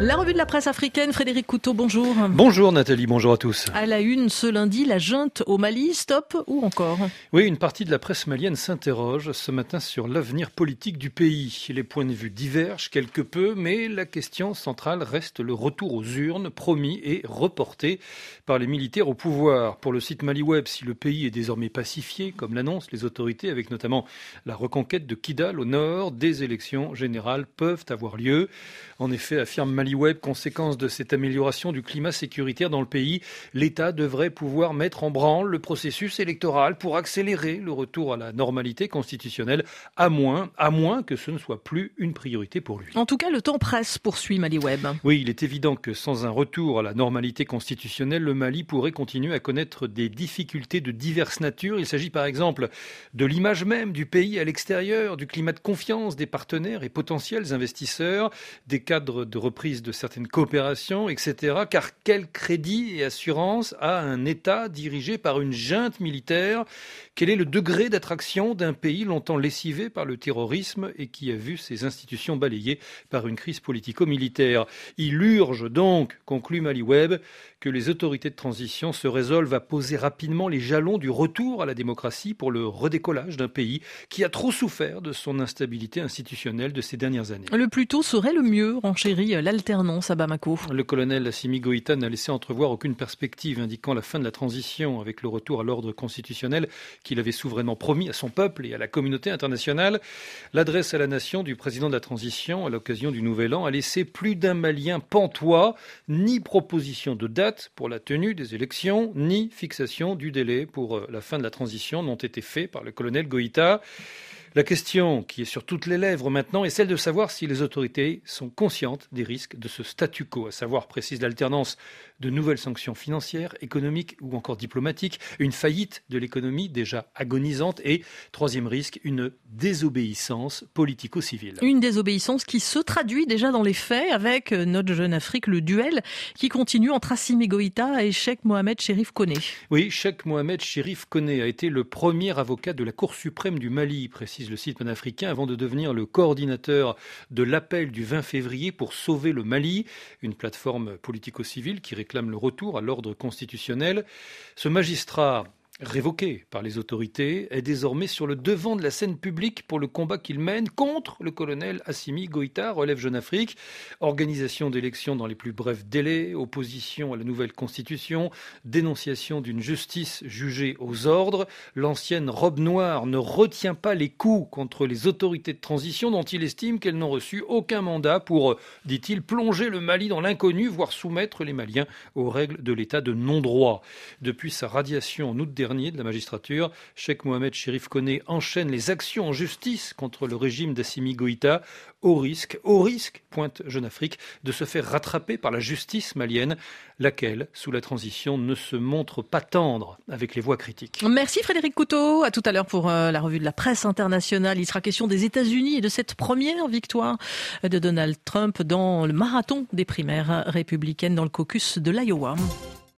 La revue de la presse africaine, Frédéric Couteau, bonjour. Bonjour Nathalie, bonjour à tous. À la une ce lundi, la junte au Mali, stop ou encore? Oui, une partie de la presse malienne s'interroge ce matin sur l'avenir politique du pays. Les points de vue divergent quelque peu, mais la question centrale reste le retour aux urnes promis et reporté par les militaires au pouvoir. Pour le site MaliWeb, si le pays est désormais pacifié, comme l'annoncent les autorités, avec notamment la reconquête de Kidal au nord, des élections générales peuvent avoir lieu. En effet, affirme Mali Web, conséquence de cette amélioration du climat sécuritaire dans le pays, l'État devrait pouvoir mettre en branle le processus électoral pour accélérer le retour à la normalité constitutionnelle, à moins, à moins que ce ne soit plus une priorité pour lui. En tout cas, le temps presse, poursuit Mali Web. Oui, il est évident que sans un retour à la normalité constitutionnelle, le Mali pourrait continuer à connaître des difficultés de diverses natures. Il s'agit par exemple de l'image même du pays à l'extérieur, du climat de confiance des partenaires et potentiels investisseurs, des cadres de reprise de certaines coopérations, etc. Car quel crédit et assurance a un État dirigé par une junte militaire? Quel est le degré d'attraction d'un pays longtemps lessivé par le terrorisme et qui a vu ses institutions balayées par une crise politico-militaire? Il urge donc, conclut Maliweb, que les autorités de transition se résolvent à poser rapidement les jalons du retour à la démocratie pour le redécollage d'un pays qui a trop souffert de son instabilité institutionnelle de ces dernières années. Le plus tôt serait le mieux, renchérit Le colonel Assimi Goïta n'a laissé entrevoir aucune perspective indiquant la fin de la transition avec le retour à l'ordre constitutionnel qu'il avait souverainement promis à son peuple et à la communauté internationale. L'adresse à la nation du président de la transition à l'occasion du Nouvel An a laissé plus d'un Malien pantois, ni proposition de date pour la tenue des élections, ni fixation du délai pour euh, la fin de la transition n'ont été faits par le colonel Goïta. La question qui est sur toutes les lèvres maintenant est celle de savoir si les autorités sont conscientes des risques de ce statu quo, à savoir, précise l'alternance de nouvelles sanctions financières, économiques ou encore diplomatiques, une faillite de l'économie déjà agonisante et, troisième risque, une désobéissance politico-civile. Une désobéissance qui se traduit déjà dans les faits avec euh, notre jeune Afrique, le duel qui continue entre Assimi Goïta et Sheikh Mohamed Sherif Kone. Oui, Sheikh Mohamed Sherif Kone a été le premier avocat de la Cour suprême du Mali, précise le site panafricain, avant de devenir le coordinateur de l'appel du 20 février pour sauver le Mali, une plateforme politico-civile qui réclame le retour à l'ordre constitutionnel. Ce magistrat révoqué par les autorités, est désormais sur le devant de la scène publique pour le combat qu'il mène contre le colonel Assimi Goïta, relève Jeune Afrique. Organisation d'élections dans les plus brefs délais, opposition à la nouvelle constitution, dénonciation d'une justice jugée aux ordres. L'ancienne robe noire ne retient pas les coups contre les autorités de transition dont il estime qu'elles n'ont reçu aucun mandat pour, dit-il, plonger le Mali dans l'inconnu, voire soumettre les Maliens aux règles de l'état de non-droit. Depuis sa radiation en août dernier, de la magistrature, Sheikh Mohamed Sherif Kone enchaîne les actions en justice contre le régime d'Assimi Goïta au risque, au risque, pointe Jeune Afrique, de se faire rattraper par la justice malienne, laquelle, sous la transition, ne se montre pas tendre avec les voix critiques. Merci Frédéric Couteau. À tout à l'heure pour euh, la revue de la presse internationale. Il sera question des États-Unis et de cette première victoire de Donald Trump dans le marathon des primaires républicaines dans le caucus de l'Iowa.